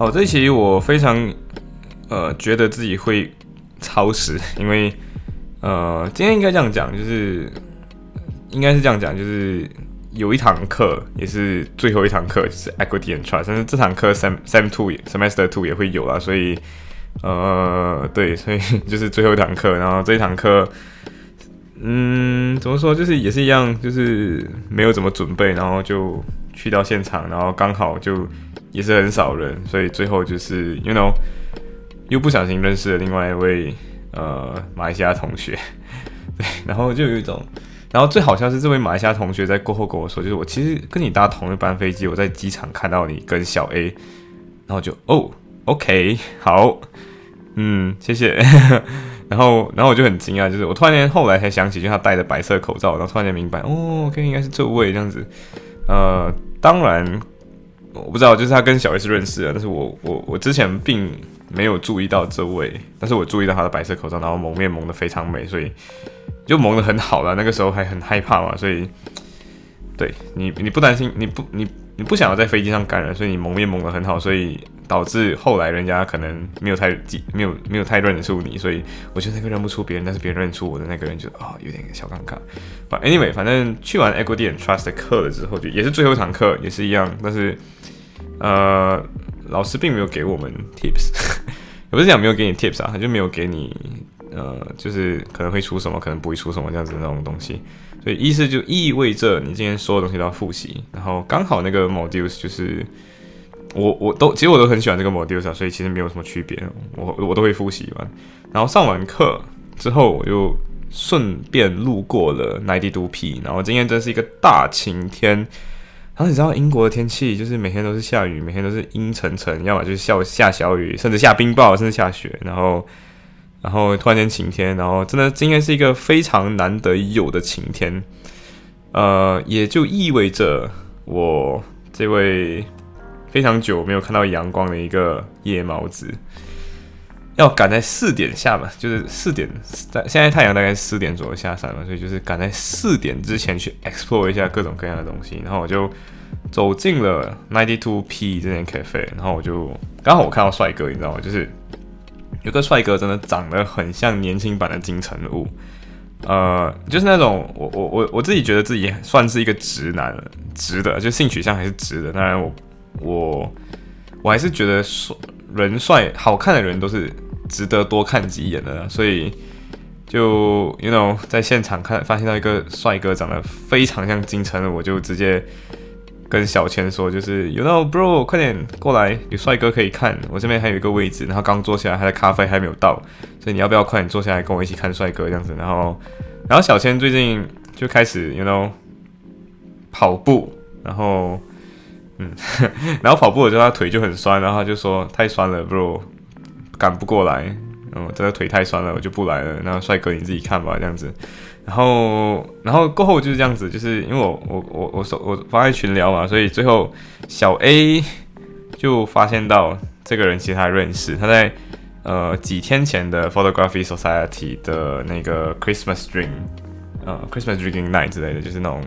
好，这一期我非常呃觉得自己会超时，因为呃今天应该这样讲，就是应该是这样讲，就是有一堂课也是最后一堂课，就是 Equity and Trust，但是这堂课 Sem Sem Two Semester Two 也会有啦，所以呃对，所以 就是最后一堂课，然后这一堂课嗯怎么说，就是也是一样，就是没有怎么准备，然后就去到现场，然后刚好就。也是很少人，所以最后就是，you know，又不小心认识了另外一位呃马来西亚同学，对，然后就有一种，然后最好笑是这位马来西亚同学在过后跟我说，就是我其实跟你搭同一班飞机，我在机场看到你跟小 A，然后就哦，OK，好，嗯，谢谢，然后然后我就很惊讶，就是我突然间后来才想起，就他戴着白色口罩，然后突然间明白，哦，OK，应该是这位这样子，呃，当然。我不知道，就是他跟小 S 认识的，但是我我我之前并没有注意到这位，但是我注意到他的白色口罩，然后蒙面蒙的非常美，所以就蒙的很好了。那个时候还很害怕嘛，所以对你你不担心，你不你你不想要在飞机上感染，所以你蒙面蒙的很好，所以导致后来人家可能没有太记没有没有太认得出你，所以我觉得那个认不出别人，但是别人认出我的那个人就啊有点小尴尬。反 anyway，反正去完 Equity and Trust 的课了之后，就也是最后一堂课，也是一样，但是。呃，老师并没有给我们 tips，也不是讲没有给你 tips 啊，他就没有给你，呃，就是可能会出什么，可能不会出什么这样子那种东西，所以意思就意味着你今天所有东西都要复习，然后刚好那个 modules 就是我我都其实我都很喜欢这个 modules 啊，所以其实没有什么区别，我我都会复习完，然后上完课之后我就顺便路过了 ninety two P，然后今天真是一个大晴天。然后你知道英国的天气就是每天都是下雨，每天都是阴沉沉，要么就是下下小雨，甚至下冰雹，甚至下雪。然后，然后突然间晴天，然后真的今天是一个非常难得有的晴天。呃，也就意味着我这位非常久没有看到阳光的一个夜猫子，要赶在四点下嘛，就是四点在现在太阳大概四点左右下山嘛，所以就是赶在四点之前去 explore 一下各种各样的东西，然后我就走进了 ninety two P 这间 cafe，然后我就刚好我看到帅哥，你知道吗？就是有个帅哥真的长得很像年轻版的金城武，呃，就是那种我我我我自己觉得自己算是一个直男，直的，就性取向还是直的，当然我我我还是觉得帅人帅好看的人都是。值得多看几眼的，所以就 you know 在现场看发现到一个帅哥长得非常像金城，我就直接跟小千说，就是 you know bro 快点过来，有帅哥可以看，我这边还有一个位置，然后刚坐下来，他的咖啡还没有到，所以你要不要快点坐下来跟我一起看帅哥这样子？然后然后小千最近就开始 you know 跑步，然后嗯，然后跑步的时候他腿就很酸，然后他就说太酸了 bro。赶不过来，嗯，这个腿太酸了，我就不来了。那帅哥你自己看吧，这样子。然后，然后过后就是这样子，就是因为我我我我说我发在群聊嘛，所以最后小 A 就发现到这个人其实他认识，他在呃几天前的 Photography Society 的那个 Christmas Dream，呃 Christmas Drinking Night 之类的，就是那种。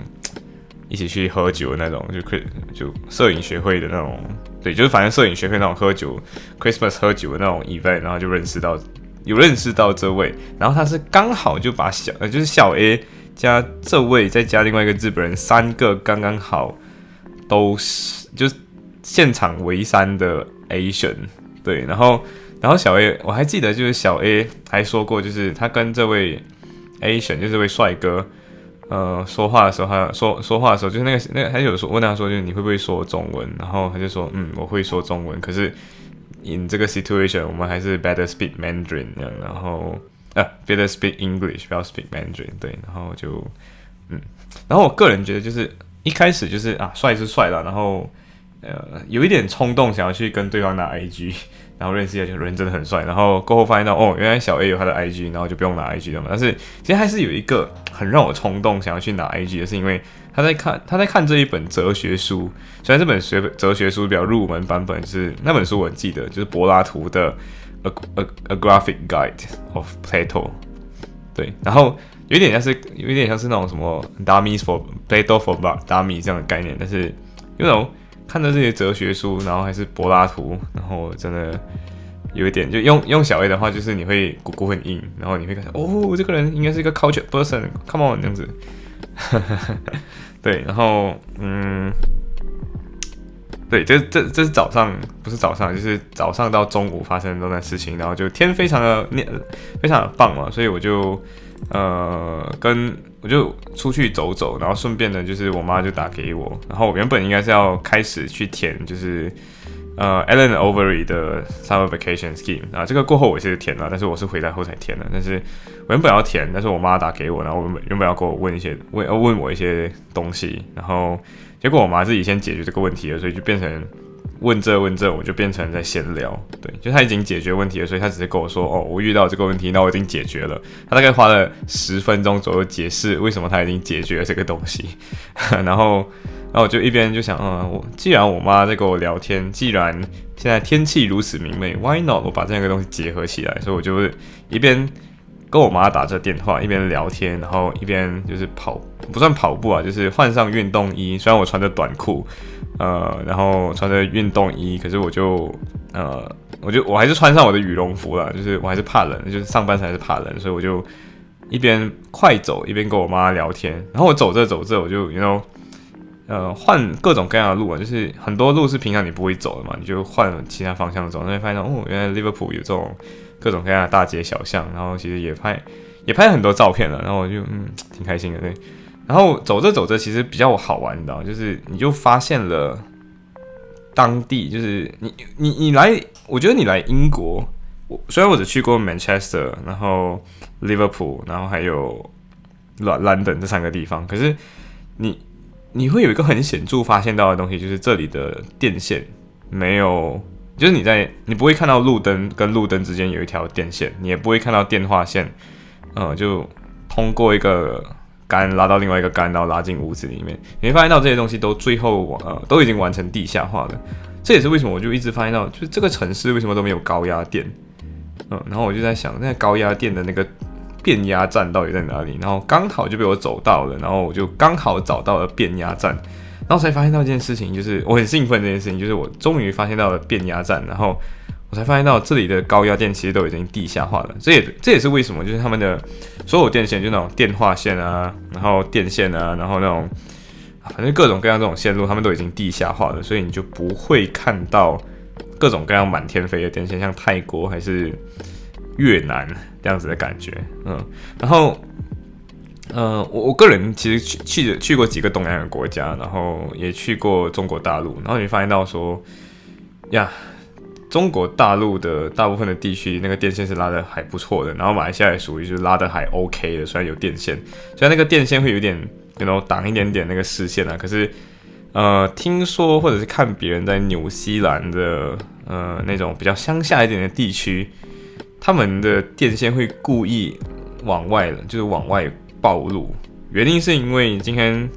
一起去喝酒的那种，就可以就摄影学会的那种，对，就是反正摄影学会那种喝酒，Christmas 喝酒的那种 event，然后就认识到有认识到这位，然后他是刚好就把小呃就是小 A 加这位再加另外一个日本人，三个刚刚好都是就是现场围三的 Asian，对，然后然后小 A 我还记得就是小 A 还说过，就是他跟这位 Asian 就是这位帅哥。呃，说话的时候，他说说话的时候，就是那个那个，他有说问他说，就是你会不会说中文？然后他就说，嗯，我会说中文。可是，in 这个 situation，我们还是 better speak Mandarin。然后，呃，better speak English，不要 speak Mandarin。对，然后就，嗯，然后我个人觉得，就是一开始就是啊，帅是帅了，然后呃，有一点冲动想要去跟对方拿 IG，然后认识一下，人真的很帅。然后过后发现到，哦，原来小 A 有他的 IG，然后就不用拿 IG 了嘛。但是其实还是有一个很让我冲动想要去拿 IG 的，是因为他在看他在看这一本哲学书。虽然这本学哲学书比较入门版本，是那本书我记得就是柏拉图的 A A A Graphic Guide of Plato。对，然后有点像是有一点像是那种什么 Dummies for Plato for Dummies 这样的概念，但是有种。看着这些哲学书，然后还是柏拉图，然后真的有一点，就用用小 A 的话，就是你会骨骨很硬，然后你会感觉哦，这个人应该是一个 culture person，come on 这样子，对，然后嗯，对，这这这是早上，不是早上，就是早上到中午发生的这段事情，然后就天非常的念，非常的棒嘛，所以我就呃跟。我就出去走走，然后顺便呢，就是我妈就打给我，然后我原本应该是要开始去填，就是呃 Ellen Overy 的 Summer Vacation Scheme 啊，这个过后我其实填了，但是我是回来后才填的，但是我原本要填，但是我妈打给我，然后原本原本要跟我问一些问要问我一些东西，然后结果我妈自己先解决这个问题了，所以就变成。问这问这，我就变成在闲聊。对，就他已经解决问题了，所以他只是跟我说：“哦，我遇到这个问题，那我已经解决了。”他大概花了十分钟左右解释为什么他已经解决了这个东西。然后，然后我就一边就想：“嗯，我既然我妈在跟我聊天，既然现在天气如此明媚，Why not？我把这样一个东西结合起来。”所以我就一边跟我妈打着电话，一边聊天，然后一边就是跑，不算跑步啊，就是换上运动衣。虽然我穿着短裤。呃，然后穿着运动衣，可是我就呃，我就我还是穿上我的羽绒服了，就是我还是怕冷，就是上班时还是怕冷，所以我就一边快走一边跟我妈聊天。然后我走着走着，我就 you know，呃，换各种各样的路啊，就是很多路是平常你不会走的嘛，你就换其他方向走，那会发现哦，原来 Liverpool 有这种各种各样的大街小巷，然后其实也拍也拍很多照片了，然后我就嗯，挺开心的，对。然后走着走着，其实比较好玩的，就是你就发现了当地，就是你你你来，我觉得你来英国，我虽然我只去过 Manchester，然后 Liverpool，然后还有 London 这三个地方，可是你你会有一个很显著发现到的东西，就是这里的电线没有，就是你在你不会看到路灯跟路灯之间有一条电线，你也不会看到电话线，呃，就通过一个。杆拉到另外一个杆，然后拉进屋子里面，你会发现到这些东西都最后呃都已经完成地下化了。这也是为什么我就一直发现到，就是这个城市为什么都没有高压电。嗯，然后我就在想，那高压电的那个变压站到底在哪里？然后刚好就被我走到了，然后我就刚好找到了变压站，然后才发现到一件事情，就是我很兴奋这件事情，就是我终于发现到了变压站，然后。我才发现到这里的高压电其实都已经地下化了，这也这也是为什么，就是他们的所有电线，就那种电话线啊，然后电线啊，然后那种反正各种各样这种线路，他们都已经地下化了，所以你就不会看到各种各样满天飞的电线，像泰国还是越南这样子的感觉，嗯，然后，呃，我我个人其实去去去过几个东南亚国家，然后也去过中国大陆，然后你发现到说呀。中国大陆的大部分的地区，那个电线是拉的还不错的，然后马来西亚也属于就是拉的还 OK 的，虽然有电线，虽然那个电线会有点，然后挡一点点那个视线啊，可是，呃，听说或者是看别人在纽西兰的呃那种比较乡下一点的地区，他们的电线会故意往外，就是往外暴露，原因是因为今天。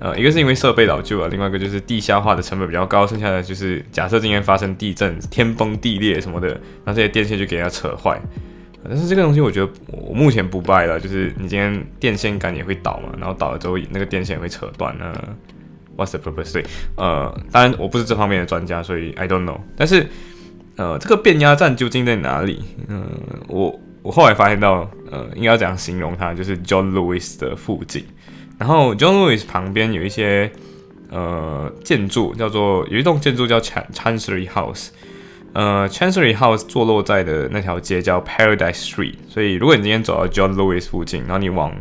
呃，一个是因为设备老旧了，另外一个就是地下化的成本比较高，剩下的就是假设今天发生地震、天崩地裂什么的，那这些电线就给人家扯坏。但是这个东西我觉得我目前不败了，就是你今天电线杆也会倒嘛，然后倒了之后那个电线也会扯断。那 What's the purpose？对，呃，当然我不是这方面的专家，所以 I don't know。但是呃，这个变压站究竟在哪里？嗯，我我后来发现到，呃，应该要怎样形容它，就是 John Lewis 的附近。然后 John Lewis 旁边有一些呃建筑，叫做有一栋建筑叫 Chancery House，呃 Chancery House 坐落在的那条街叫 Paradise Street，所以如果你今天走到 John Lewis 附近，然后你往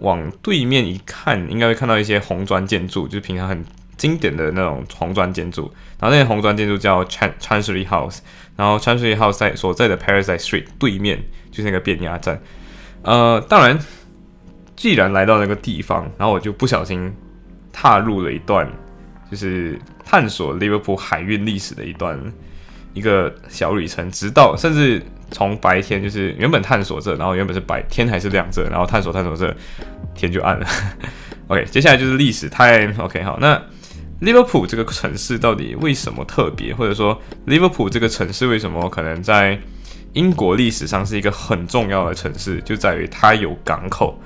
往对面一看，应该会看到一些红砖建筑，就是平常很经典的那种红砖建筑。然后那些红砖建筑叫 Chancery House，然后 Chancery House 在所在的 Paradise Street 对面就是那个变压站。呃，当然。既然来到那个地方，然后我就不小心踏入了一段，就是探索利物浦海运历史的一段一个小旅程，直到甚至从白天就是原本探索这，然后原本是白天还是亮着，然后探索探索这天就暗了。OK，接下来就是历史 time。OK，好，那利物浦这个城市到底为什么特别，或者说利物浦这个城市为什么可能在英国历史上是一个很重要的城市，就在于它有港口。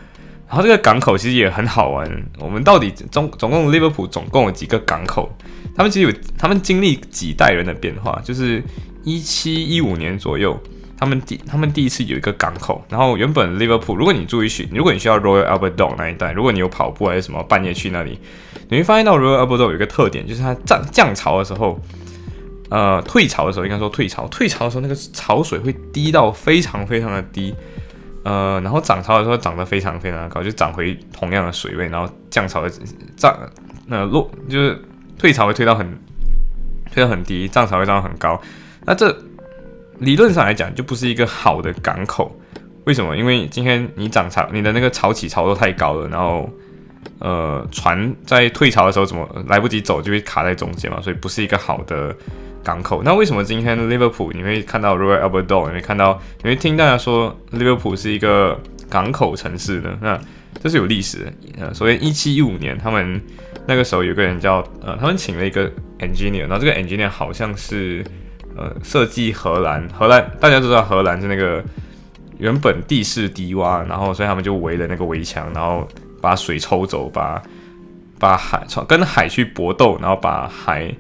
然后这个港口其实也很好玩。我们到底总总共利物浦总共有几个港口？他们其实有，他们经历几代人的变化。就是一七一五年左右，他们第他们第一次有一个港口。然后原本 Liverpool，，如果你注意去，如果你需要 Royal Albert Dock 那一带，如果你有跑步还是什么，半夜去那里，你会发现到 Royal Albert Dock 有一个特点，就是它涨降潮的时候，呃，退潮的时候，应该说退潮，退潮的时候那个潮水会低到非常非常的低。呃，然后涨潮的时候涨得非常非常的高，就涨回同样的水位，然后降潮的涨，那落就是退潮会退到很退到很低，涨潮会涨到很高。那这理论上来讲就不是一个好的港口，为什么？因为今天你涨潮，你的那个潮起潮落太高了，然后呃船在退潮的时候怎么来不及走就会卡在中间嘛，所以不是一个好的。港口，那为什么今天 Liverpool 你会看到 Royal Albert Dock，你会看到，你会听大家说 Liverpool 是一个港口城市呢？那这是有历史的。呃，首先一七一五年，他们那个时候有个人叫呃，他们请了一个 engineer，然后这个 engineer 好像是呃设计荷兰，荷兰大家都知道荷兰是那个原本地势低洼，然后所以他们就围了那个围墙，然后把水抽走，把把海跟海去搏斗，然后把海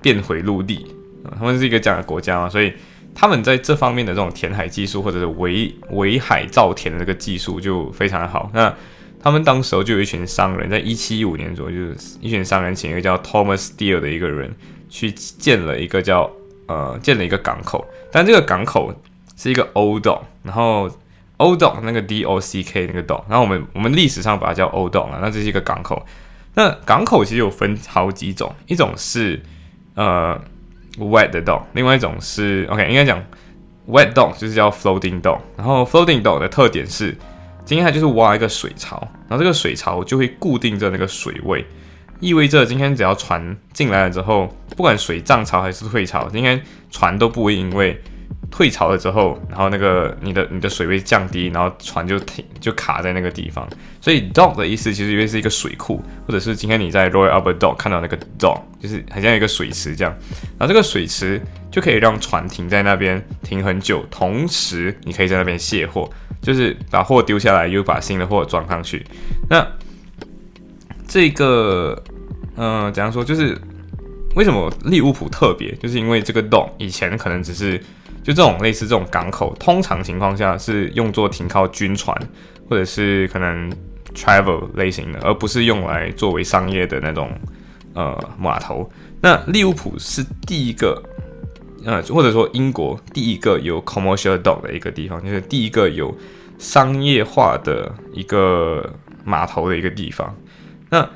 变回陆地。他们是一个这样的国家嘛，所以他们在这方面的这种填海技术，或者是围围海造田的这个技术就非常好。那他们当时候就有一群商人，在一七一五年左右，就是一群商人请一个叫 Thomas Steele 的一个人去建了一个叫呃建了一个港口，但这个港口是一个 Old Dock，然后 Old Dock 那个 D O C K 那个 Dock，然后我们我们历史上把它叫 Old Dock 啊，那这是一个港口。那港口其实有分好几种，一种是呃。Wet 的 dock，另外一种是 OK，应该讲 Wet dock 就是叫 Floating dock。然后 Floating 洞的特点是，今天它就是挖一个水槽，然后这个水槽就会固定着那个水位，意味着今天只要船进来了之后，不管水涨潮还是退潮，今天船都不会因为退潮了之后，然后那个你的你的水位降低，然后船就停就卡在那个地方。所以 dock 的意思其实因为是一个水库，或者是今天你在 Royal Albert Dock 看到那个 dock，就是很像一个水池这样。然后这个水池就可以让船停在那边停很久，同时你可以在那边卸货，就是把货丢下来，又把新的货装上去。那这个嗯，怎样说？就是为什么利物浦特别？就是因为这个洞以前可能只是。就这种类似这种港口，通常情况下是用作停靠军船，或者是可能 travel 类型的，而不是用来作为商业的那种呃码头。那利物浦是第一个，呃或者说英国第一个有 commercial dock 的一个地方，就是第一个有商业化的一个码头的一个地方。那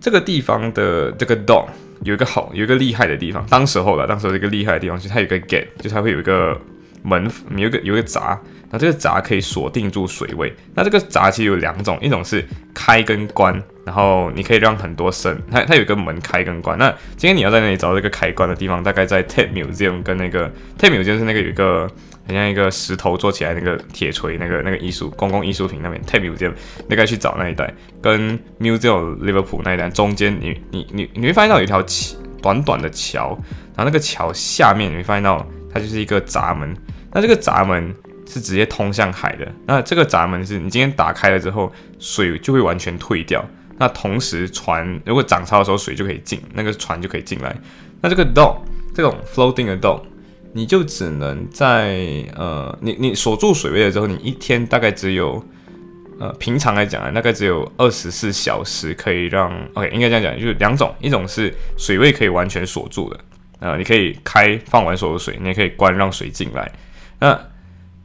这个地方的这个 dog。有一个好，有一个厉害的地方。当时候了，当时候一个厉害的地方就是它有一个 gate，就是它会有一个门，有一个有一个闸，那这个闸可以锁定住水位。那这个闸其实有两种，一种是开跟关，然后你可以让很多声，它它有一个门开跟关。那今天你要在那里找这个开关的地方，大概在 Tate Museum 跟那个 Tate Museum 是那个有一个。很像一个石头做起来那个铁锤，那个那个艺术公共艺术品那边，Tate Museum，那个去找那一带，跟 Museum Liverpool 那一带中间，你你你你会发现到有一条桥，短短的桥，然后那个桥下面你会发现到它就是一个闸门，那这个闸门是直接通向海的，那这个闸门是你今天打开了之后，水就会完全退掉，那同时船如果涨潮的时候水就可以进，那个船就可以进来，那这个 dock 这种 floating 的 dock。你就只能在呃，你你锁住水位了之后，你一天大概只有呃，平常来讲啊，大概只有二十四小时可以让 OK，应该这样讲，就是两种，一种是水位可以完全锁住的，呃，你可以开放完所有水，你也可以关让水进来。那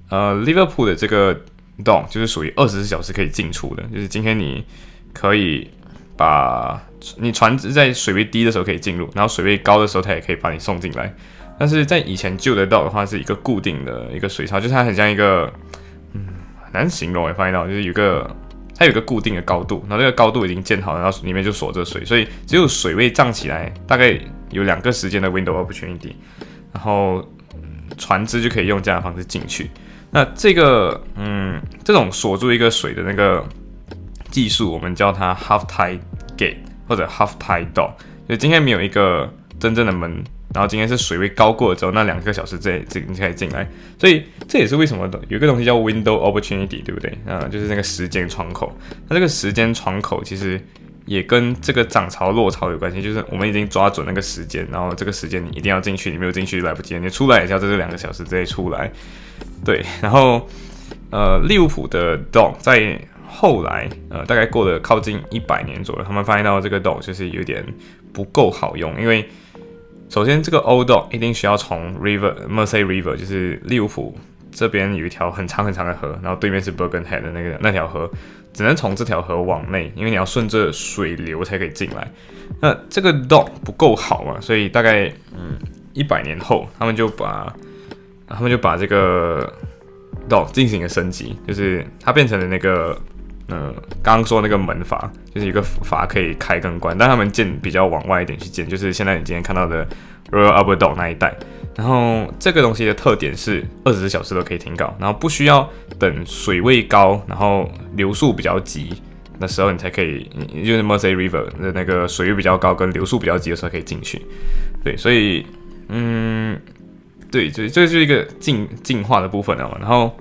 呃，Liverpool 的这个洞就是属于二十四小时可以进出的，就是今天你可以把你船只在水位低的时候可以进入，然后水位高的时候它也可以把你送进来。但是在以前救得到的话，是一个固定的一个水槽，就是它很像一个，嗯，很难形容。我发现到就是有个，它有一个固定的高度，然后这个高度已经建好了，然后里面就锁着水，所以只有水位涨起来，大概有两个时间的 window opportunity。然后船只就可以用这样的方式进去。那这个嗯，这种锁住一个水的那个技术，我们叫它 half tide gate 或者 half tide door。就今天没有一个真正的门，然后今天是水位高过了之后，那两个小时这这你可以进来。所以这也是为什么的有一个东西叫 window opportunity，对不对？啊，就是那个时间窗口。那这个时间窗口其实。也跟这个涨潮落潮有关系，就是我们已经抓准那个时间，然后这个时间你一定要进去，你没有进去来不及，你出来也是要在这两个小时之内出来。对，然后呃，利物浦的 dog 在后来呃，大概过了靠近一百年左右，他们发现到这个 dog 就是有点不够好用，因为首先这个 old dog 一定需要从 river Mersey River，就是利物浦这边有一条很长很长的河，然后对面是 Bergen Head 的那个那条河。只能从这条河往内，因为你要顺着水流才可以进来。那这个 dock 不够好嘛，所以大概嗯一百年后，他们就把他们就把这个 dock 进行了升级，就是它变成了那个嗯刚刚说那个门阀，就是一个阀可以开跟关，但他们建比较往外一点去建，就是现在你今天看到的 Royal Albert Dock 那一带。然后这个东西的特点是二十四小时都可以停靠，然后不需要等水位高，然后流速比较急的时候你才可以，就是 Mersey River 的那个水位比较高跟流速比较急的时候可以进去。对，所以嗯，对，这这就是一个进进化的部分了嘛。然后，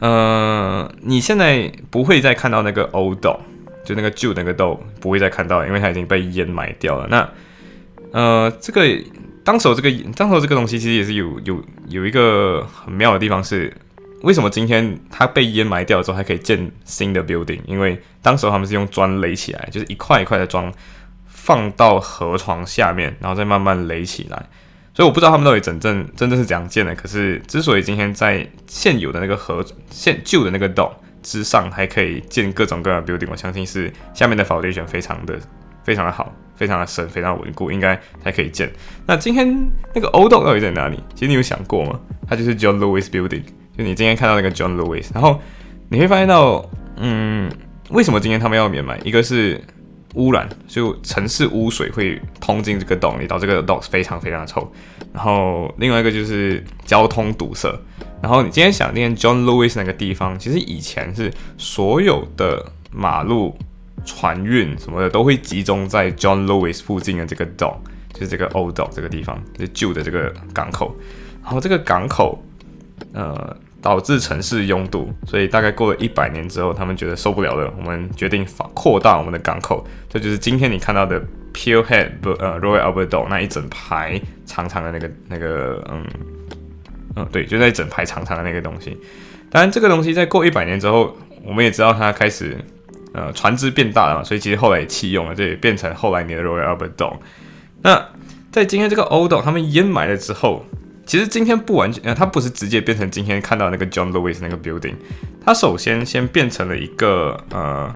呃，你现在不会再看到那个 old dog，就那个旧那个 dog 不会再看到，因为它已经被淹埋掉了。那呃，这个。当时这个，当时这个东西其实也是有有有一个很妙的地方是，为什么今天它被淹埋掉之后还可以建新的 building？因为当时候他们是用砖垒起来，就是一块一块的砖放到河床下面，然后再慢慢垒起来。所以我不知道他们到底真正真正是怎样建的。可是之所以今天在现有的那个河现旧的那个洞之上还可以建各种各样的 building，我相信是下面的 foundation 非常的非常的好。非常的深，非常稳固，应该才可以建。那今天那个 Old Dog 到底在哪里？其实你有想过吗？它就是 John Lewis Building，就你今天看到那个 John Lewis。然后你会发现到，嗯，为什么今天他们要免埋？一个是污染，就城市污水会通进这个洞里，导致这个洞非常非常的臭。然后另外一个就是交通堵塞。然后你今天想念 John Lewis 那个地方，其实以前是所有的马路。船运什么的都会集中在 John Lewis 附近的这个 dock，就是这个 Old Dock 这个地方，就旧的这个港口。然后这个港口，呃，导致城市拥堵，所以大概过了一百年之后，他们觉得受不了了，我们决定扩大我们的港口。这就是今天你看到的 Peel Head 呃 Royal Albert Dock 那一整排长长的那个那个嗯嗯对，就那一整排长长的那个东西。当然，这个东西在过一百年之后，我们也知道它开始。呃，船只变大了嘛，所以其实后来也弃用了，这也变成后来你的 Royal Albert Dock。那在今天这个 Old Dock 他们淹埋了之后，其实今天不完全，呃，它不是直接变成今天看到那个 John Lewis 那个 building，它首先先变成了一个呃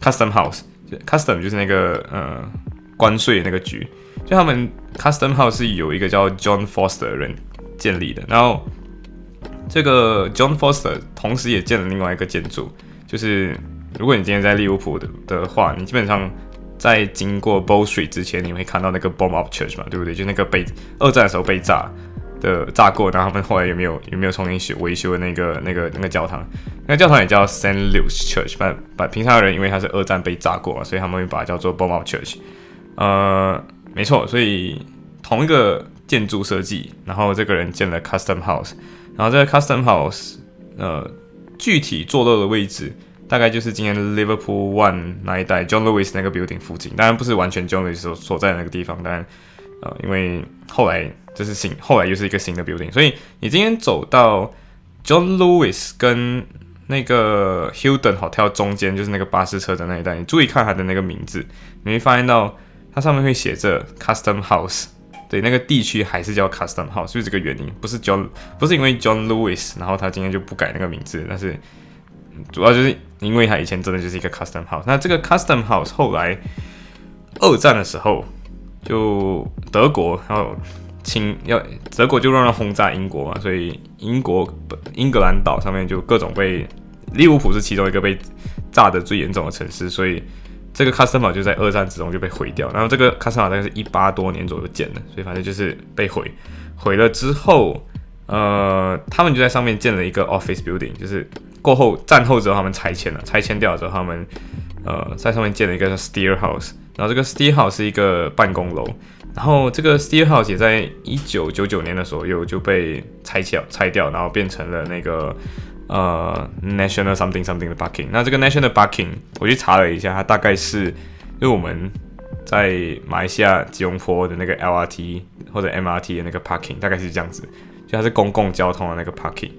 Custom House，Custom 就是那个呃关税那个局，就他们 Custom House 是有一个叫 John Foster 的人建立的，然后这个 John Foster 同时也建了另外一个建筑，就是。如果你今天在利物浦的的话，你基本上在经过 Bow Street 之前，你会看到那个 Bomb Up Church 嘛，对不对？就那个被二战的时候被炸的炸过，然后他们后来有没有有没有重新修维修的那个那个那个教堂？那个教堂也叫 Saint Louis Church，把把平常的人因为它是二战被炸过，所以他们会把它叫做 Bomb Church。呃，没错，所以同一个建筑设计，然后这个人建了 Custom House，然后这个 Custom House，呃，具体坐落的位置。大概就是今天 Liverpool One 那一带，John Lewis 那个 building 附近，当然不是完全 John Lewis 所所在的那个地方，当然，呃，因为后来这是新，后来又是一个新的 building，所以你今天走到 John Lewis 跟那个 Hilton Hotel 中间，就是那个巴士车站那一带，你注意看它的那个名字，你会发现到它上面会写着 Custom House，对，那个地区还是叫 Custom House，就是这个原因，不是 John，不是因为 John Lewis，然后他今天就不改那个名字，但是。主要就是因为他以前真的就是一个 custom house，那这个 custom house 后来二战的时候，就德国要侵要德国就让人轰炸英国嘛，所以英国英格兰岛上面就各种被利物浦是其中一个被炸的最严重的城市，所以这个 customer 就在二战之中就被毁掉，然后这个 customer 大概是一八多年左右建的，所以反正就是被毁。毁了之后，呃，他们就在上面建了一个 office building，就是过后战后之后他们拆迁了，拆迁掉之后他们呃在上面建了一个叫 steel house，然后这个 steel house 是一个办公楼，然后这个 steel house 也在一九九九年的左右就被拆掉，拆掉，然后变成了那个。呃，national something something 的 parking，那这个 national parking 我去查了一下，它大概是，因为我们在马来西亚吉隆坡的那个 LRT 或者 MRT 的那个 parking 大概是这样子，就它是公共交通的那个 parking。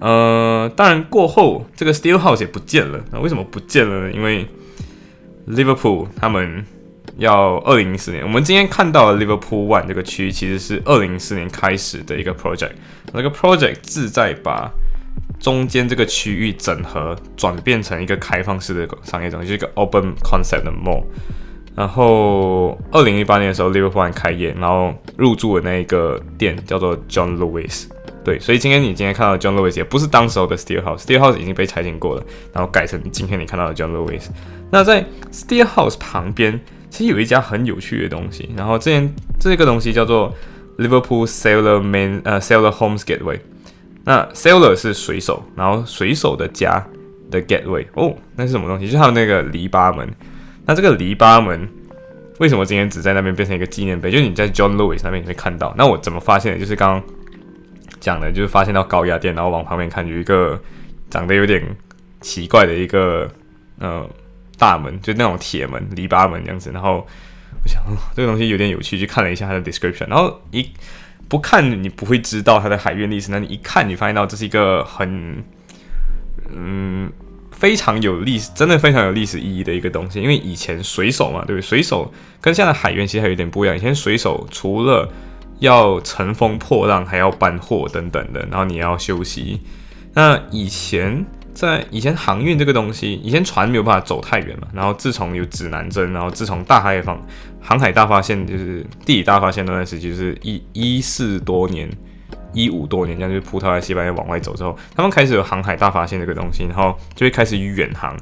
呃，当然过后这个 steel house 也不见了，那为什么不见了呢？因为 Liverpool 他们要二零零四年，我们今天看到的 Liverpool One 这个区域其实是二零零四年开始的一个 project，那个 project 志在把中间这个区域整合转变成一个开放式的商业中心，就是一个 open concept 的 mall。然后二零一八年的时候，Liverpool One 开业，然后入驻的那一个店叫做 John Lewis。对，所以今天你今天看到的 John Lewis 也不是当时候的 Steel House，Steel House 已经被拆迁过了，然后改成今天你看到的 John Lewis。那在 Steel House 旁边，其实有一家很有趣的东西。然后这件这个东西叫做 Liverpool Sailor Man 呃 Sailor Homes Gateway。那 sailor 是水手，然后水手的家的 gateway 哦，那是什么东西？就是他们那个篱笆门。那这个篱笆门为什么今天只在那边变成一个纪念碑？就是你在 John Lewis 那边你会看到。那我怎么发现的？就是刚刚讲的，就是发现到高压电，然后往旁边看有一个长得有点奇怪的一个呃大门，就那种铁门、篱笆门这样子。然后我想这个东西有点有趣，去看了一下它的 description，然后一。不看你不会知道它的海运历史，那你一看你发现到这是一个很，嗯，非常有历史，真的非常有历史意义的一个东西。因为以前水手嘛，对不对？水手跟现在海员其实还有点不一样。以前水手除了要乘风破浪，还要搬货等等的，然后你要休息。那以前在以前航运这个东西，以前船没有办法走太远嘛。然后自从有指南针，然后自从大海方。航海大发现就是地理大发现那段时期，就是一一四多年、一五多年，这样就是葡萄牙、西班牙往外走之后，他们开始有航海大发现这个东西，然后就会开始远航。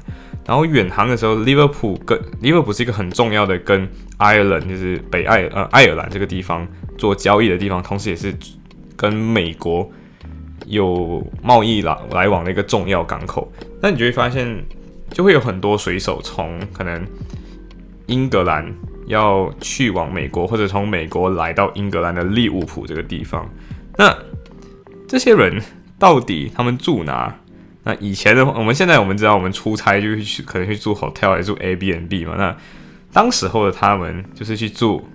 然后远航的时候，Liverpool 跟 Liverpool 是一个很重要的跟 Ireland 就是北爱呃爱尔兰这个地方做交易的地方，同时也是跟美国有贸易来来往的一个重要港口。那你就会发现，就会有很多水手从可能英格兰。要去往美国，或者从美国来到英格兰的利物浦这个地方，那这些人到底他们住哪？那以前的话我们现在我们知道，我们出差就去可能去住 hotel 还是住 A B N B 嘛？那当时候的他们就是去住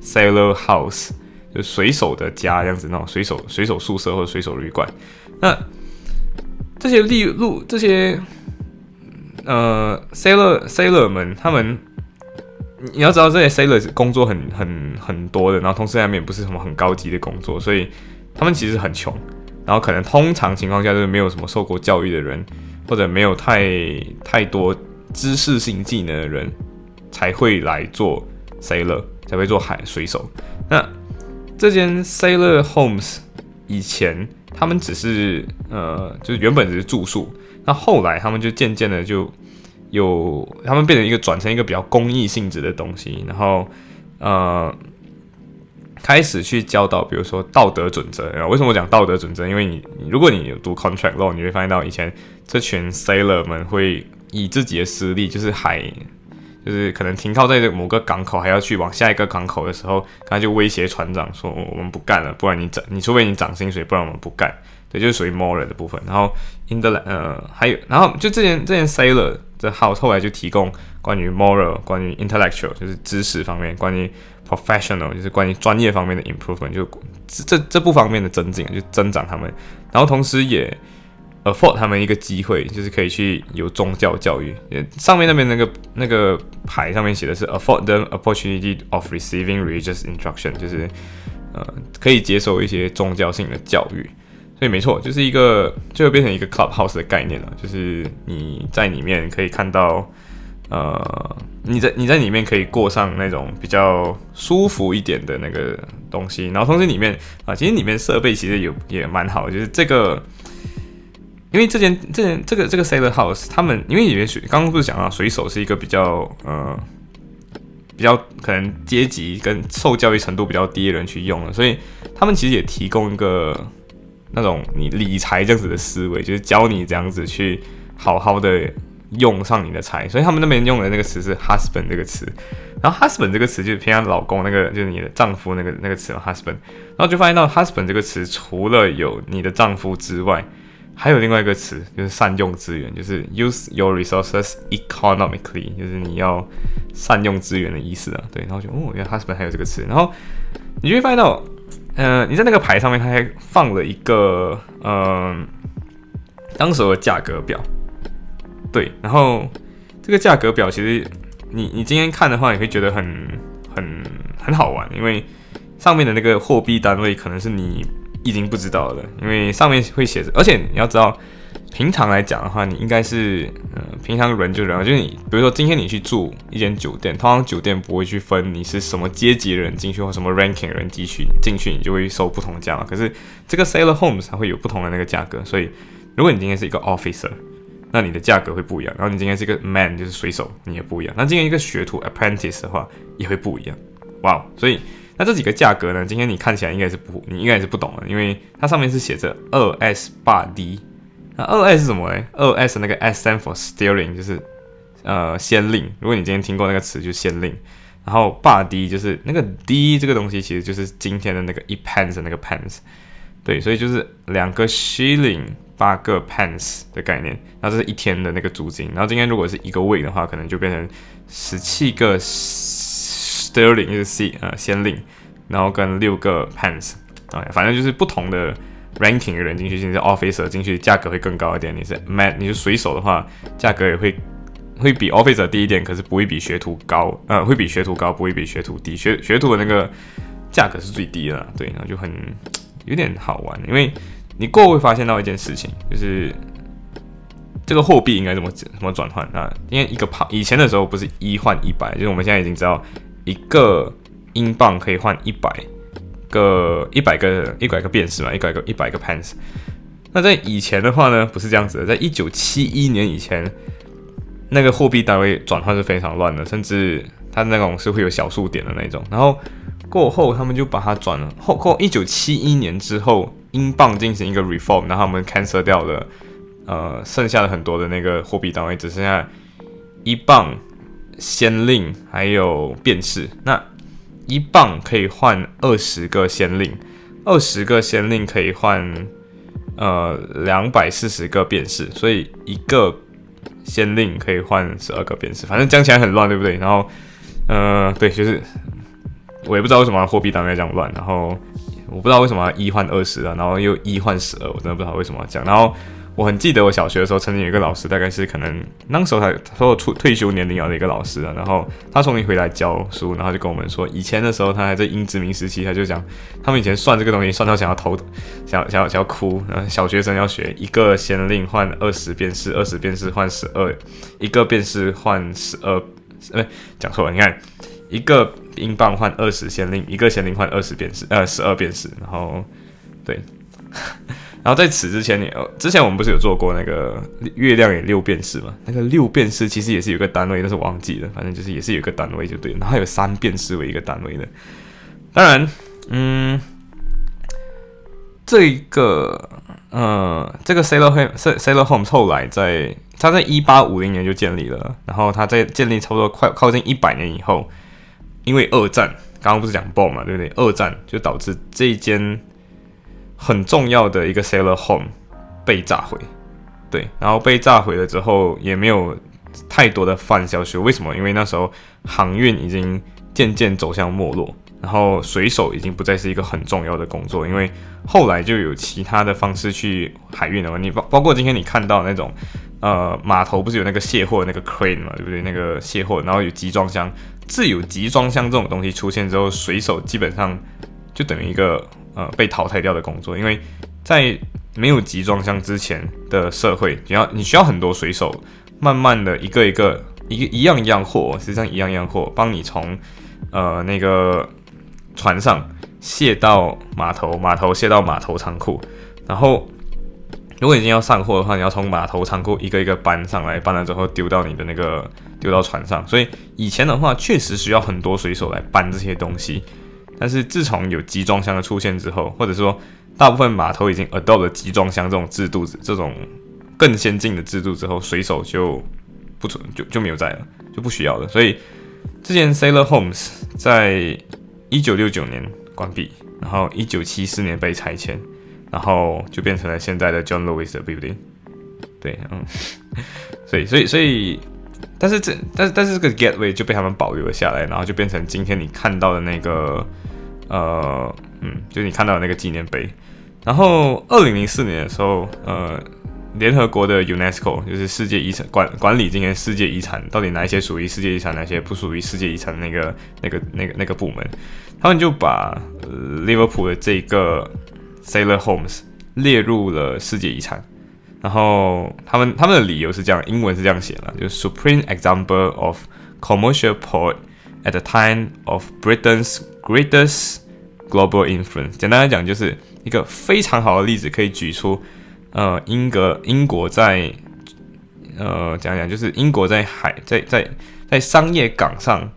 sailor house，就水手的家这样子，那种水手水手宿舍或者水手旅馆。那这些利路这些呃 sailor sailor 们他们。你要知道，这些 sailor 工作很很很多的，然后同时他们也不是什么很高级的工作，所以他们其实很穷。然后可能通常情况下就是没有什么受过教育的人，或者没有太太多知识性技能的人，才会来做 sailor，才会做海水手。那这间 sailor homes 以前他们只是呃，就是原本只是住宿，那后来他们就渐渐的就。有他们变成一个转成一个比较公益性质的东西，然后呃开始去教导，比如说道德准则。为什么我讲道德准则？因为你如果你有读 contract law，你会发现到以前这群 sailor 们会以自己的私利，就是海，就是可能停靠在某个港口，还要去往下一个港口的时候，他就威胁船长说：“我们不干了，不然你涨，你除非你涨薪水，不然我们不干。”对，就是属于 moral 的部分。然后 in the 呃还有，然后就这件这件 sailor。这后后来就提供关于 moral、关于 intellectual，就是知识方面；关于 professional，就是关于专业方面的 improvement，就这这部方面的增进，就增长他们。然后同时也 afford 他们一个机会，就是可以去有宗教教育。上面那边那个那个牌上面写的是 afford them opportunity of receiving religious instruction，就是呃可以接受一些宗教性的教育。所以没错，就是一个就会变成一个 clubhouse 的概念了，就是你在里面可以看到，呃，你在你在里面可以过上那种比较舒服一点的那个东西，然后同时里面啊，其实里面设备其实有也蛮好，就是这个因为这间这间这个这个 sailor house，他们因为里面水刚刚不是讲到水手是一个比较呃比较可能阶级跟受教育程度比较低的人去用的，所以他们其实也提供一个那种你理财这样子的思维，就是教你这样子去好好的用上你的财，所以他们那边用的那个词是 husband 这个词，然后 husband 这个词就是偏向老公那个就是你的丈夫那个那个词 husband，然后就发现到 husband 这个词除了有你的丈夫之外，还有另外一个词就是善用资源，就是 use your resources economically，就是你要善用资源的意思啊。对，然后就哦，原来 husband 还有这个词，然后你就会发现到，呃，你在那个牌上面，它还放了一个呃，当时的价格表。对，然后这个价格表其实你你今天看的话，你会觉得很很很好玩，因为上面的那个货币单位可能是你。已经不知道了，因为上面会写着，而且你要知道，平常来讲的话，你应该是，呃，平常人就人，就是你，比如说今天你去住一间酒店，通常酒店不会去分你是什么阶级的人进去或什么 ranking 人进去，进去你就会收不同的价嘛。可是这个 sailor homes 它会有不同的那个价格，所以如果你今天是一个 officer，那你的价格会不一样。然后你今天是一个 man，就是水手，你也不一样。那今天一个学徒 apprentice 的话，也会不一样。哇，所以。那这几个价格呢？今天你看起来应该是不，你应该也是不懂的，因为它上面是写着二 S 八 D。那二 S 是什么呢？二 S 那个 S stand for steering，就是呃先令。如果你今天听过那个词，就是先令。然后八 D 就是那个 D 这个东西，其实就是今天的那个一 pence 那个 pence。对，所以就是两个 shilling 八个 pence 的概念。那这是一天的那个租金。然后今天如果是一个 week 的话，可能就变成十七个。Sterling 就是 C 呃先令，然后跟六个 pence 啊，反正就是不同的 ranking 的人进去，你是 officer 进去价格会更高一点。你是 man 你是水手的话，价格也会会比 officer 低一点，可是不会比学徒高，呃会比学徒高，不会比学徒低。学学徒的那个价格是最低的，对，然后就很有点好玩，因为你过会发现到一件事情，就是这个货币应该怎么怎么转换啊？因为一个以前的时候不是一换一百，就是我们现在已经知道。一个英镑可以换一百个一百个一百个便士嘛，一百个一百个 pence。那在以前的话呢，不是这样子的。在一九七一年以前，那个货币单位转换是非常乱的，甚至它那种是会有小数点的那种。然后过后他们就把它转了。后过一九七一年之后，英镑进行一个 reform，然后他们 cancel 掉了，呃，剩下的很多的那个货币单位只剩下一磅。先令还有便士，那一磅可以换二十个先令，二十个先令可以换呃两百四十个便士，所以一个先令可以换十二个便士，反正讲起来很乱，对不对？然后呃对，就是我也不知道为什么货币单位这样乱，然后我不知道为什么一换二十啊，然后又一换十二，我真的不知道为什么要这样，然后。我很记得我小学的时候，曾经有一个老师，大概是可能那时候他他说出退休年龄了的一个老师啊，然后他从你回来教书，然后就跟我们说，以前的时候他还在英殖民时期，他就讲他们以前算这个东西算到想要头想想要想要哭，然后小学生要学一个先令换二十便士，二十便士换十二，一个便士换十二，哎讲错了，你看一个英镑换二十先令，一个先令换二十便士，呃十二便士，然后对。然后在此之前，你之前我们不是有做过那个月亮也六便士嘛？那个六便士其实也是有个单位，但是忘记了。反正就是也是有个单位就对。然后有三便士为一个单位的。当然，嗯，这一个呃，这个 Sailor Home Sailor Home 后来在他在一八五零年就建立了。然后他在建立差不多快靠近一百年以后，因为二战，刚刚不是讲 bom 嘛，对不对？二战就导致这一间。很重要的一个 sailor home 被炸毁，对，然后被炸毁了之后也没有太多的反消息。为什么？因为那时候航运已经渐渐走向没落，然后水手已经不再是一个很重要的工作，因为后来就有其他的方式去海运了嘛。你包包括今天你看到那种呃码头不是有那个卸货那个 crane 嘛，对不对？那个卸货，然后有集装箱，自有集装箱这种东西出现之后，水手基本上就等于一个。呃，被淘汰掉的工作，因为在没有集装箱之前的社会，你要你需要很多水手，慢慢的一个一个一个一样一样货，实际上一样一样货，帮你从呃那个船上卸到码头，码头卸到码头仓库，然后如果已经要上货的话，你要从码头仓库一个一个搬上来，搬了之后丢到你的那个丢到船上。所以以前的话，确实需要很多水手来搬这些东西。但是自从有集装箱的出现之后，或者说大部分码头已经 adopt 了集装箱这种制度，这种更先进的制度之后，水手就不存就就没有在了，就不需要了。所以之前 Sailor Homes 在一九六九年关闭，然后一九七四年被拆迁。然后就变成了现在的 John Lewis 的 building，对，嗯，所以，所以，所以，但是这，但是，但是这个 gateway 就被他们保留了下来，然后就变成今天你看到的那个，呃，嗯，就你看到的那个纪念碑。然后，二零零四年的时候，呃，联合国的 UNESCO 就是世界遗产管管理今年世界遗产到底哪一些属于世界遗产，哪些不属于世界遗产那个那个那个那个部门，他们就把 Liverpool 的这个。Sailor Homes 列入了世界遗产，然后他们他们的理由是这样，英文是这样写的，就是 Supreme example of commercial port at the time of Britain's greatest global influence。简单来讲，就是一个非常好的例子，可以举出，呃，英格英国在，呃，讲讲就是英国在海在在在商业港上，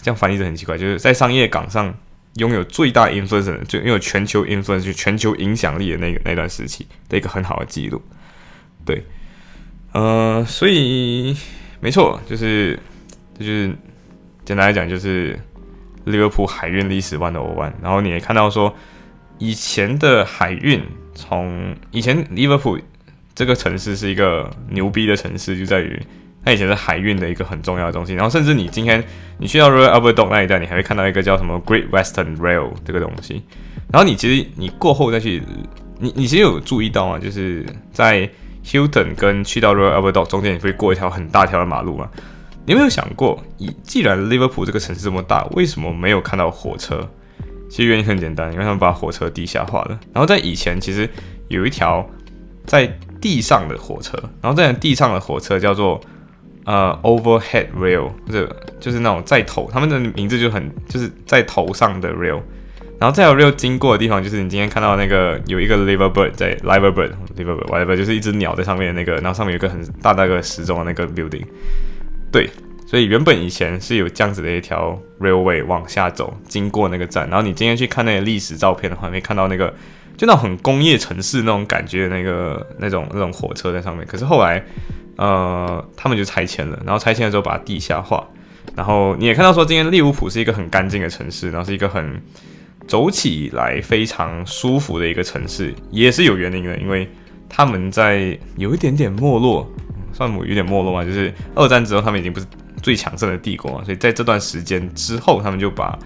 这样翻译的很奇怪，就是在商业港上。拥有最大 influence 就拥有全球 influence 就全球影响力的那个那段时期的一个很好的记录，对，呃，所以没错，就是就是简单来讲，就是利物浦海运历史 one o one，然后你也看到说，以前的海运从以前利物浦这个城市是一个牛逼的城市，就在于。它以前是海运的一个很重要的东西，然后甚至你今天你去到 Royal Albert Dock 那一带，你还会看到一个叫什么 Great Western Rail 这个东西。然后你其实你过后再去，你你其实有注意到吗？就是在 Hilton 跟去到 Royal Albert Dock 中间，你会过一条很大条的马路吗？你有没有想过，以既然 Liverpool 这个城市这么大，为什么没有看到火车？其实原因很简单，因为他们把火车地下化了。然后在以前，其实有一条在地上的火车，然后在地上的火车叫做。呃，overhead rail，这就是那种在头，他们的名字就很就是在头上的 rail，然后再有 rail 经过的地方，就是你今天看到那个有一个 liver bird 在 liver bird，liver bird whatever，就是一只鸟在上面的那个，然后上面有一个很大大个时钟的那个 building，对，所以原本以前是有这样子的一条 railway 往下走，经过那个站，然后你今天去看那个历史照片的话，你会看到那个就那种很工业城市那种感觉的那个那种那种火车在上面，可是后来。呃，他们就拆迁了，然后拆迁了之后把它地下化，然后你也看到说，今天利物浦是一个很干净的城市，然后是一个很走起来非常舒服的一个城市，也是有原因的，因为他们在有一点点没落，算有点没落嘛，就是二战之后他们已经不是最强盛的帝国，所以在这段时间之后，他们就把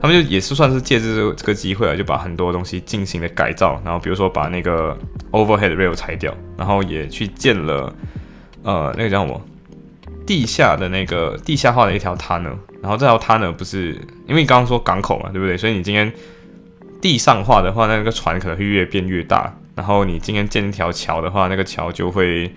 他们就也是算是借这这个机会啊，就把很多东西进行了改造，然后比如说把那个 overhead rail 拆掉，然后也去建了。呃，那个叫什么？地下的那个地下化的一条 tunnel，然后这条 tunnel 不是因为你刚刚说港口嘛，对不对？所以你今天地上化的话，那个船可能会越变越大。然后你今天建一条桥的话，那个桥就会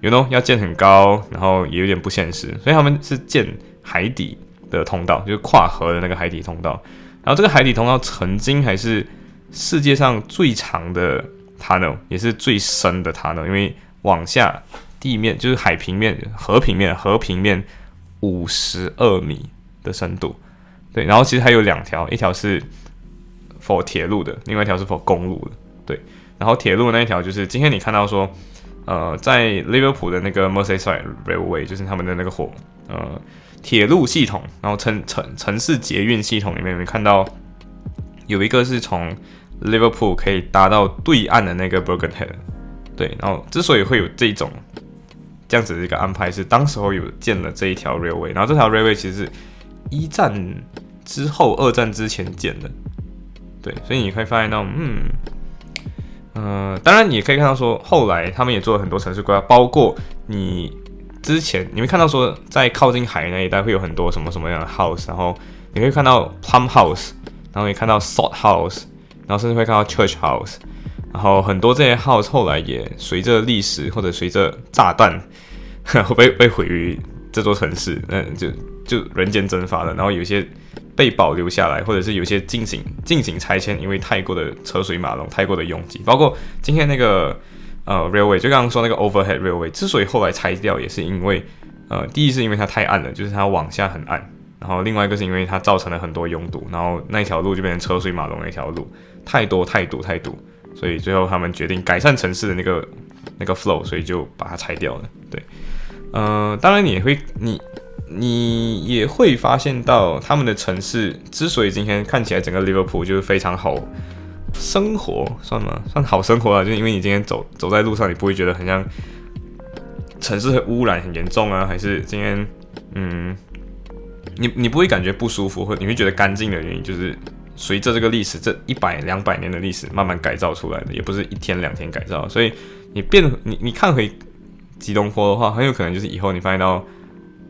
，you know，要建很高，然后也有点不现实。所以他们是建海底的通道，就是跨河的那个海底通道。然后这个海底通道曾经还是世界上最长的 tunnel，也是最深的 tunnel，因为往下。地面就是海平面、河平面、河平面五十二米的深度，对。然后其实还有两条，一条是 for 铁路的，另外一条是 for 公路的，对。然后铁路那一条就是今天你看到说，呃，在利物浦的那个 Merseyside Railway，就是他们的那个火呃铁路系统，然后城城城市捷运系统里面，有看到有一个是从 Liverpool 可以搭到对岸的那个 Bergenhead，对。然后之所以会有这种这样子的一个安排是，当时候有建了这一条 railway，然后这条 railway 其实是一战之后、二战之前建的，对，所以你可以发现到，嗯，呃，当然你也可以看到说，后来他们也做了很多城市规划，包括你之前你会看到说，在靠近海那一带会有很多什么什么样的 house，然后你会看到 plum house，然后也看到 salt house，然后甚至会看到 church house。然后很多这些 house 后来也随着历史或者随着炸弹 被被毁于这座城市，那就就人间蒸发了。然后有些被保留下来，或者是有些进行进行拆迁，因为太过的车水马龙，太过的拥挤。包括今天那个呃，railway 就刚刚说那个 overhead railway 之所以后来拆掉，也是因为呃，第一是因为它太暗了，就是它往下很暗，然后另外一个是因为它造成了很多拥堵，然后那条路就变成车水马龙的一条路，太多太堵太堵，所以最后他们决定改善城市的那个那个 flow，所以就把它拆掉了。对，呃，当然你也会你你也会发现到他们的城市之所以今天看起来整个 Liverpool 就是非常好。生活算吗？算好生活啊，就因为你今天走走在路上，你不会觉得很像城市的污染很严重啊，还是今天嗯，你你不会感觉不舒服，或你会觉得干净的原因，就是随着这个历史这一百两百年的历史慢慢改造出来的，也不是一天两天改造，所以你变你你看回吉隆坡的话，很有可能就是以后你发现到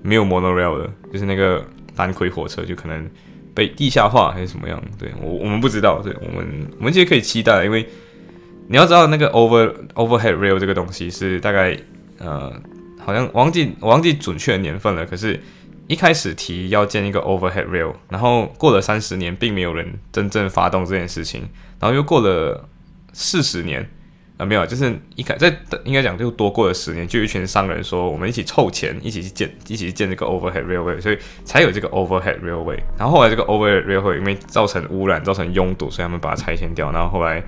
没有 monorail 的，就是那个单轨火车，就可能。被地下化还是什么样？对我我们不知道，对我们我们其实可以期待，因为你要知道那个 over overhead rail 这个东西是大概呃，好像忘记忘记准确的年份了。可是，一开始提要建一个 overhead rail，然后过了三十年，并没有人真正发动这件事情，然后又过了四十年。啊，没有，就是一开在应该讲就多过了十年，就有一群商人说，我们一起凑钱，一起去建，一起去建这个 overhead railway，所以才有这个 overhead railway。然后后来这个 overhead railway 因为造成污染，造成拥堵，所以他们把它拆迁掉。然后后来，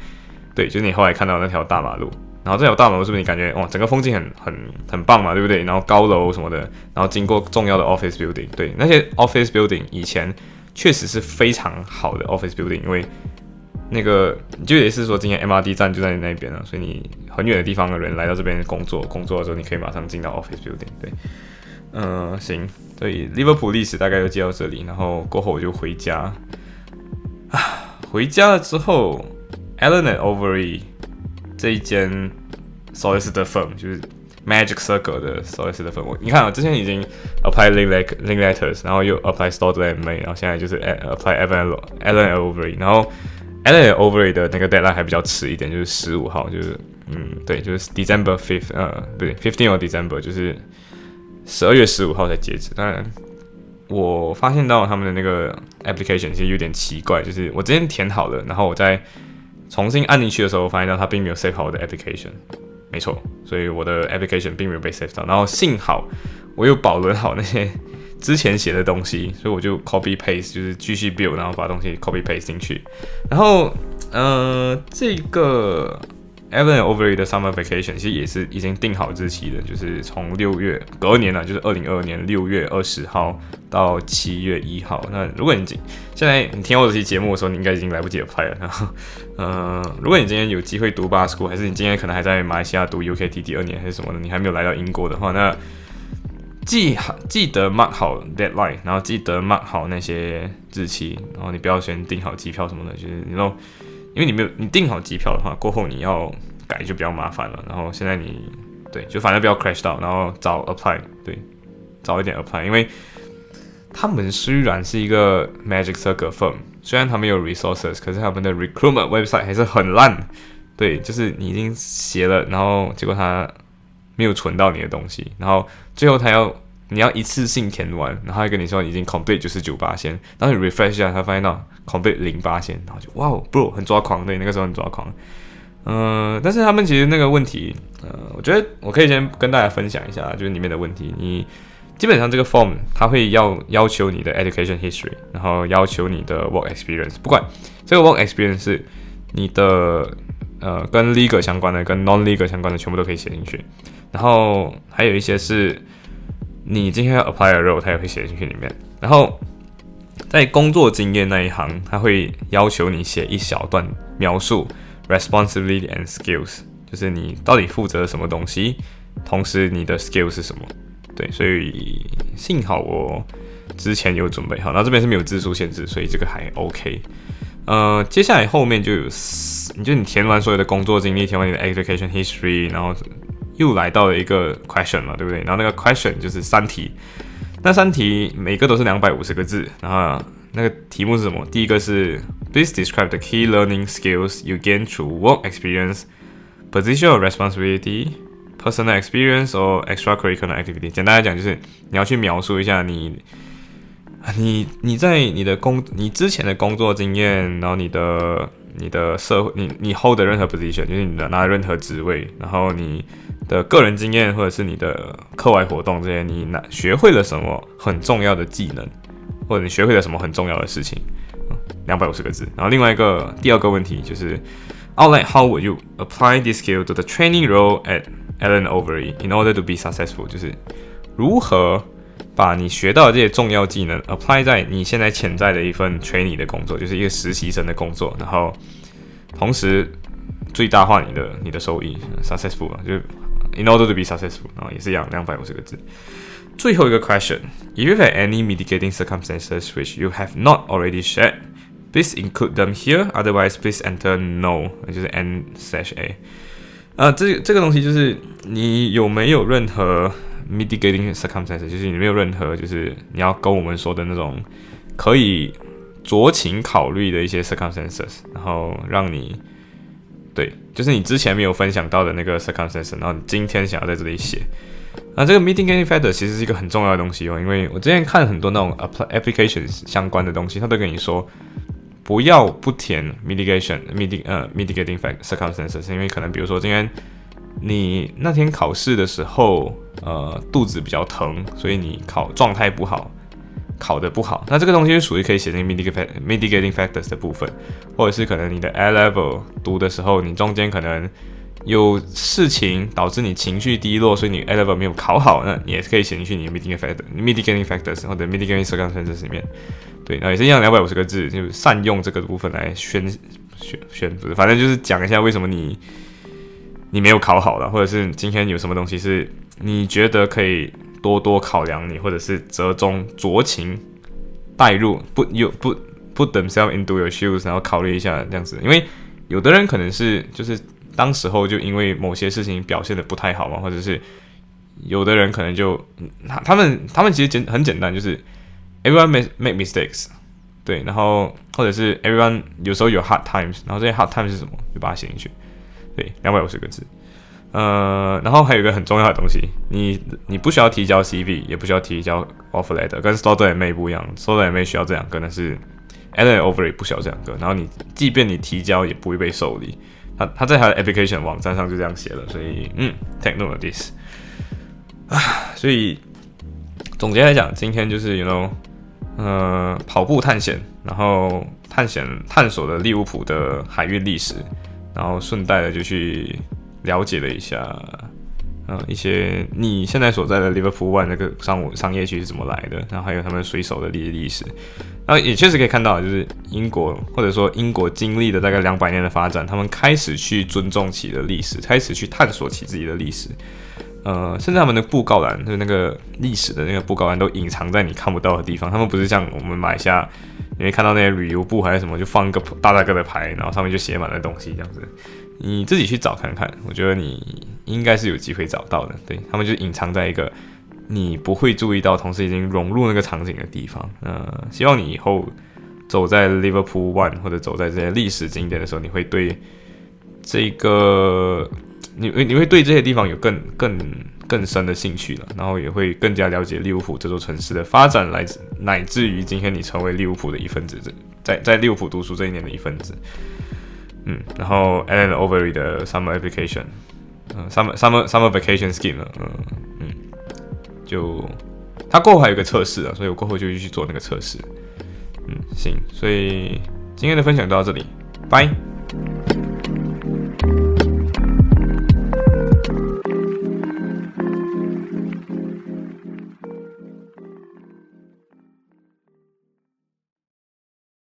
对，就是你后来看到那条大马路，然后这条大马路是不是你感觉哇，整个风景很很很棒嘛，对不对？然后高楼什么的，然后经过重要的 office building，对，那些 office building 以前确实是非常好的 office building，因为。那个就也是说，今天 MRT 站就在你那边了，所以你很远的地方的人来到这边工作，工作的时候你可以马上进到 office building。对，嗯，行，所以 Liverpool 历史大概就接到这里，然后过后我就回家。啊，回家了之后，Allen and Overy 这一间 solicitor firm 就是 Magic Circle 的 solicitor firm，我你看啊，之前已经 apply link link letters，然后又 apply store MA，然后现在就是 apply Allen Allen and Overy，然后。Allen Overy 的那个 deadline 还比较迟一点，就是十五号，就是嗯，对，就是 December fifth，呃，不对，fifteen of December，就是十二月十五号才截止。当然，我发现到他们的那个 application 其实有点奇怪，就是我之前填好了，然后我在重新按进去的时候，发现到它并没有 save 好我的 application，没错，所以我的 application 并没有被 save 到。然后幸好我又保存好那些。之前写的东西，所以我就 copy paste，就是继续 build，然后把东西 copy paste 进去。然后，呃，这个 Evan Overy 的 summer vacation 其实也是已经定好日期的，就是从六月隔年了，就是二零二二年六月二十号到七月一号。那如果你今现在你听我这期节目的时候，你应该已经来不及拍了。然后，呃，如果你今天有机会读 Bar School，还是你今天可能还在马来西亚读 UKT 第二年还是什么的，你还没有来到英国的话，那记好，记得 mark 好 deadline，然后记得 mark 好那些日期，然后你不要先订好机票什么的，就是你要因为你没有你订好机票的话，过后你要改就比较麻烦了。然后现在你对，就反正不要 crash 到，然后早 apply，对，早一点 apply，因为他们虽然是一个 magic circle firm，虽然他们有 resources，可是他们的 recruitment website 还是很烂。对，就是你已经写了，然后结果他。没有存到你的东西，然后最后他要你要一次性填完，然后还跟你说已经 complete 就是九八线，然后你 refresh 一下，他发现到 complete 零八线，然后就哇，bro 很抓狂，对，那个时候很抓狂。嗯，但是他们其实那个问题，呃，我觉得我可以先跟大家分享一下，就是里面的问题。你基本上这个 form 他会要要求你的 education history，然后要求你的 work experience，不管这个 work experience 是你的呃跟 legal 相关的，跟 non legal 相关的，全部都可以写进去。然后还有一些是，你今天要 apply 的 role，他也会写进去里面。然后在工作经验那一行，他会要求你写一小段描述 responsibility and skills，就是你到底负责什么东西，同时你的 skill 是什么。对，所以幸好我之前有准备好。那这边是没有字数限制，所以这个还 OK。呃，接下来后面就有，你就你填完所有的工作经历，填完你的 education history，然后。又来到了一个 question 了，对不对？然后那个 question 就是三题，那三题每个都是两百五十个字。然后那个题目是什么？第一个是 Please describe the key learning skills you gain through work experience, position of responsibility, personal experience or extracurricular activity。简单来讲，就是你要去描述一下你，你你在你的工你之前的工作经验，然后你的你的社会，你你 hold 的任何 position，就是你的拿任何职位，然后你的个人经验或者是你的课外活动这些，你拿学会了什么很重要的技能，或者你学会了什么很重要的事情，两百五十个字。然后另外一个第二个问题就是。Outline how would you apply this skill to the training role at Allen Overy in order to be successful？就是如何把你学到的这些重要技能 apply 在你现在潜在的一份 training 的工作，就是一个实习生的工作，然后同时最大化你的你的收益，successful 就 in order to be successful，然后也是一样两百五十个字。最后一个 question：If you have any mitigating circumstances which you have not already shared Please include them here. Otherwise, please enter no，就是 n slash a。呃，这这个东西就是你有没有任何 mitigating circumstances，就是你没有任何就是你要跟我们说的那种可以酌情考虑的一些 circumstances，然后让你对，就是你之前没有分享到的那个 circumstances，然后你今天想要在这里写。那这个 mitigating factor 其实是一个很重要的东西哦，因为我之前看很多那种 applications 相关的东西，他都跟你说。不要不填 mitigation mitig 呃 mitigating fact circumstances，因为可能比如说今天你那天考试的时候，呃肚子比较疼，所以你考状态不好，考得不好，那这个东西是属于可以写进 mitigating mitigating factors 的部分，或者是可能你的 A level 读的时候，你中间可能有事情导致你情绪低落，所以你 A level 没有考好，那也是可以写进去你 mitigating factor mitigating factors 或者 mitigating circumstances 里面。对，那也是一样，两百五十个字，就善用这个部分来宣宣宣，不是，反正就是讲一下为什么你你没有考好了，或者是今天有什么东西是你觉得可以多多考量你，或者是折中酌情带入，不有不 put themselves into your shoes，然后考虑一下这样子，因为有的人可能是就是当时候就因为某些事情表现的不太好嘛，或者是有的人可能就他他们他们其实简很简单，就是。Everyone make make mistakes，对，然后或者是 everyone 有时候有 hard times，然后这些 hard times 是什么？就把它写进去。对，两百五十个字。呃，然后还有一个很重要的东西，你你不需要提交 CV，也不需要提交 offer letter，跟 s t o r e m a 不一样 s t o r e m a 需要这两个，但是 a l e n offer 也不需要这两个。然后你即便你提交，也不会被受理。他他在他的 application 网站上就这样写了，所以嗯，take note of this。啊，所以总结来讲，今天就是 you know。呃，跑步探险，然后探险探索了利物浦的海运历史，然后顺带的就去了解了一下，呃，一些你现在所在的 Liverpool One 那个商务商业区是怎么来的，然后还有他们水手的历历史，然后也确实可以看到，就是英国或者说英国经历了大概两百年的发展，他们开始去尊重起的历史，开始去探索起自己的历史。呃，甚至他们的布告栏，就是那个历史的那个布告栏，都隐藏在你看不到的地方。他们不是像我们买下，你会看到那些旅游布还是什么，就放一个大大个的牌，然后上面就写满了东西这样子。你自己去找看看，我觉得你应该是有机会找到的。对他们就隐藏在一个你不会注意到，同时已经融入那个场景的地方。呃，希望你以后走在 Liverpool One 或者走在这些历史景点的时候，你会对这个。你你会对这些地方有更更更深的兴趣了，然后也会更加了解利物浦这座城市的发展，来自乃至于今天你成为利物浦的一份子，在在利物浦读书这一年的一份子。嗯，然后 Alan Overy 的 Summer Application，嗯，Summer Summer Summer Vacation Scheme，嗯嗯，就他过后还有个测试啊，所以我过后就去做那个测试。嗯，行，所以今天的分享就到这里，拜。